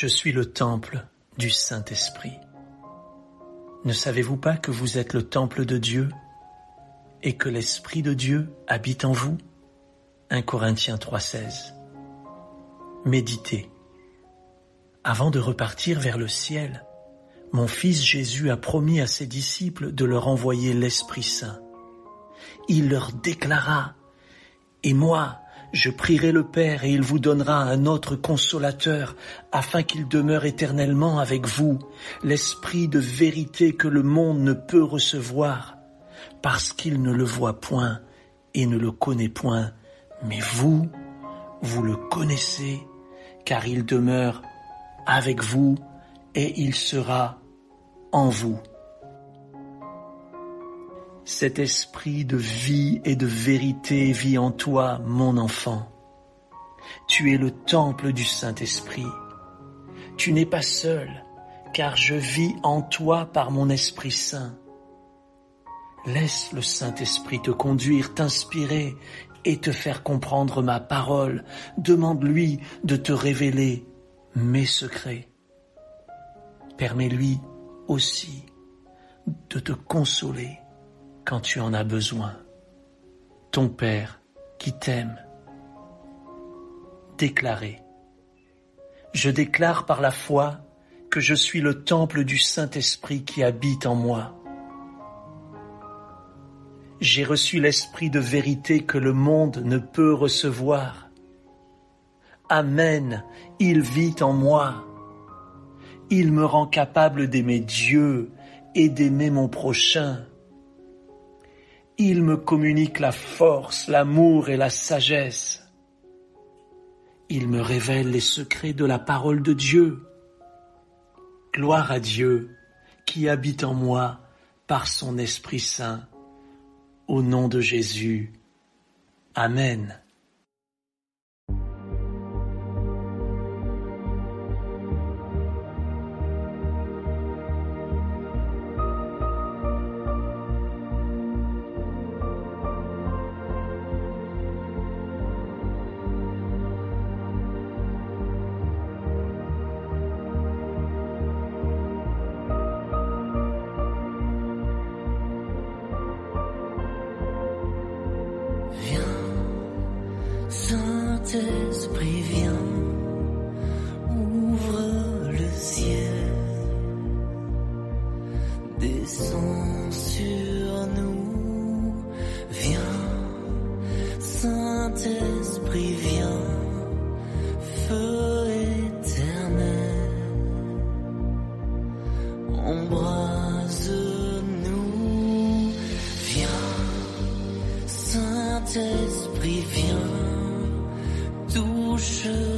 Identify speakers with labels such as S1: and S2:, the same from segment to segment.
S1: Je suis le temple du Saint-Esprit. Ne savez-vous pas que vous êtes le temple de Dieu et que l'Esprit de Dieu habite en vous? 1 Corinthiens 3.16 Méditez. Avant de repartir vers le ciel, mon Fils Jésus a promis à ses disciples de leur envoyer l'Esprit Saint. Il leur déclara, Et moi, je prierai le Père et il vous donnera un autre consolateur afin qu'il demeure éternellement avec vous, l'Esprit de vérité que le monde ne peut recevoir, parce qu'il ne le voit point et ne le connaît point, mais vous, vous le connaissez, car il demeure avec vous et il sera en vous. Cet esprit de vie et de vérité vit en toi, mon enfant. Tu es le temple du Saint-Esprit. Tu n'es pas seul, car je vis en toi par mon Esprit Saint. Laisse le Saint-Esprit te conduire, t'inspirer et te faire comprendre ma parole. Demande-lui de te révéler mes secrets. Permets-lui aussi de te consoler quand tu en as besoin. Ton Père qui t'aime. Déclaré. Je déclare par la foi que je suis le temple du Saint-Esprit qui habite en moi. J'ai reçu l'Esprit de vérité que le monde ne peut recevoir. Amen, il vit en moi. Il me rend capable d'aimer Dieu et d'aimer mon prochain. Il me communique la force, l'amour et la sagesse. Il me révèle les secrets de la parole de Dieu. Gloire à Dieu qui habite en moi par son Esprit Saint. Au nom de Jésus. Amen.
S2: Saint-Esprit, viens, ouvre le ciel, descends sur nous, viens, Saint-Esprit, viens, true.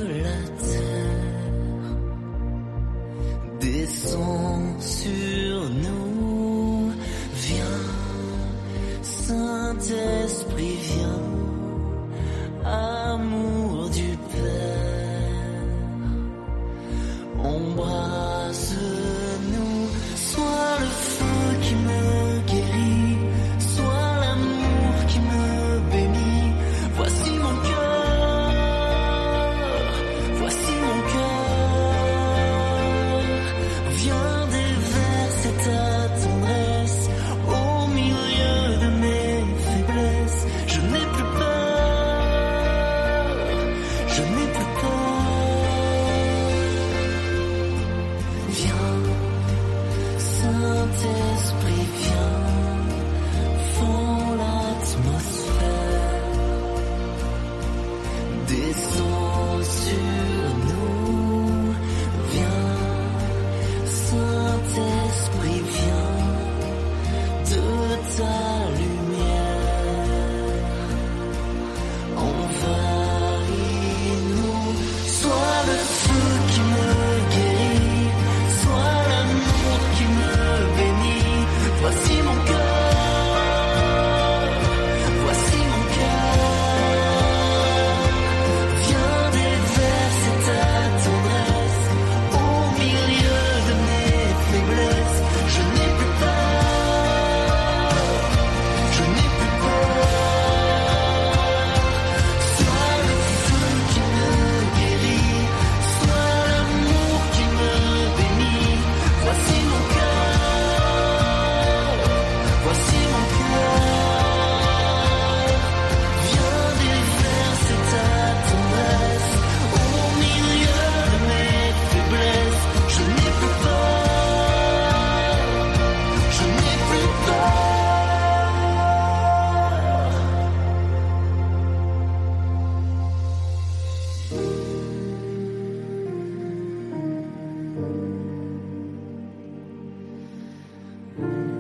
S2: Amen.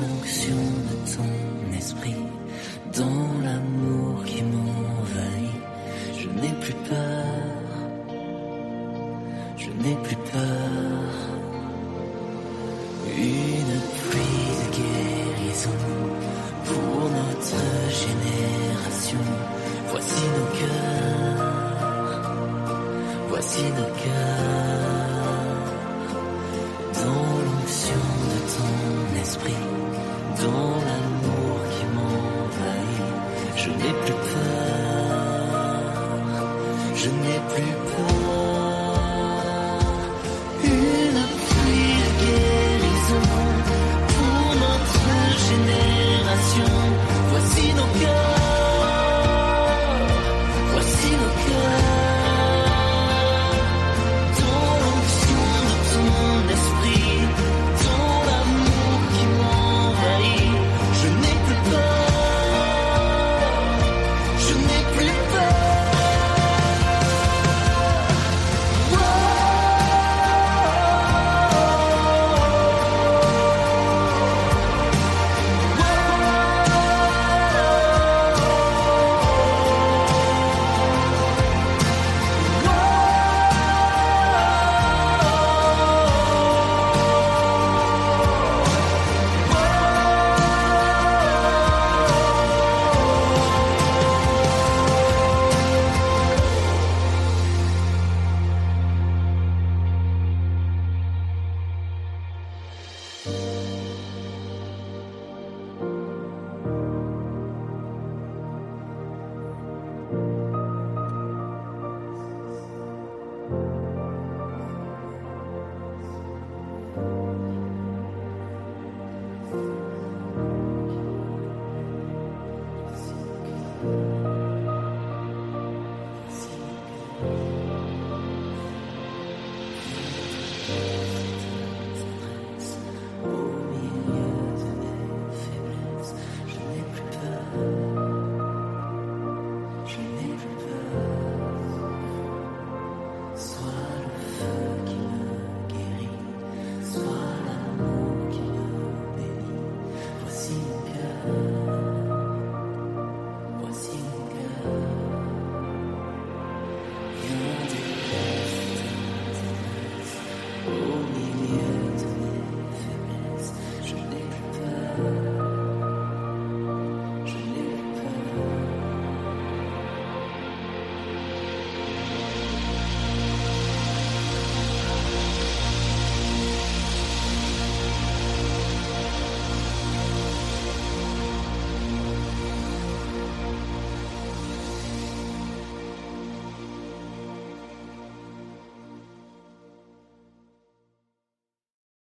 S2: L'onction de ton esprit, dans l'amour qui m'envahit, je n'ai plus peur, je n'ai plus peur. Une pluie de guérison pour notre génération. Voici nos cœurs, voici nos cœurs. Je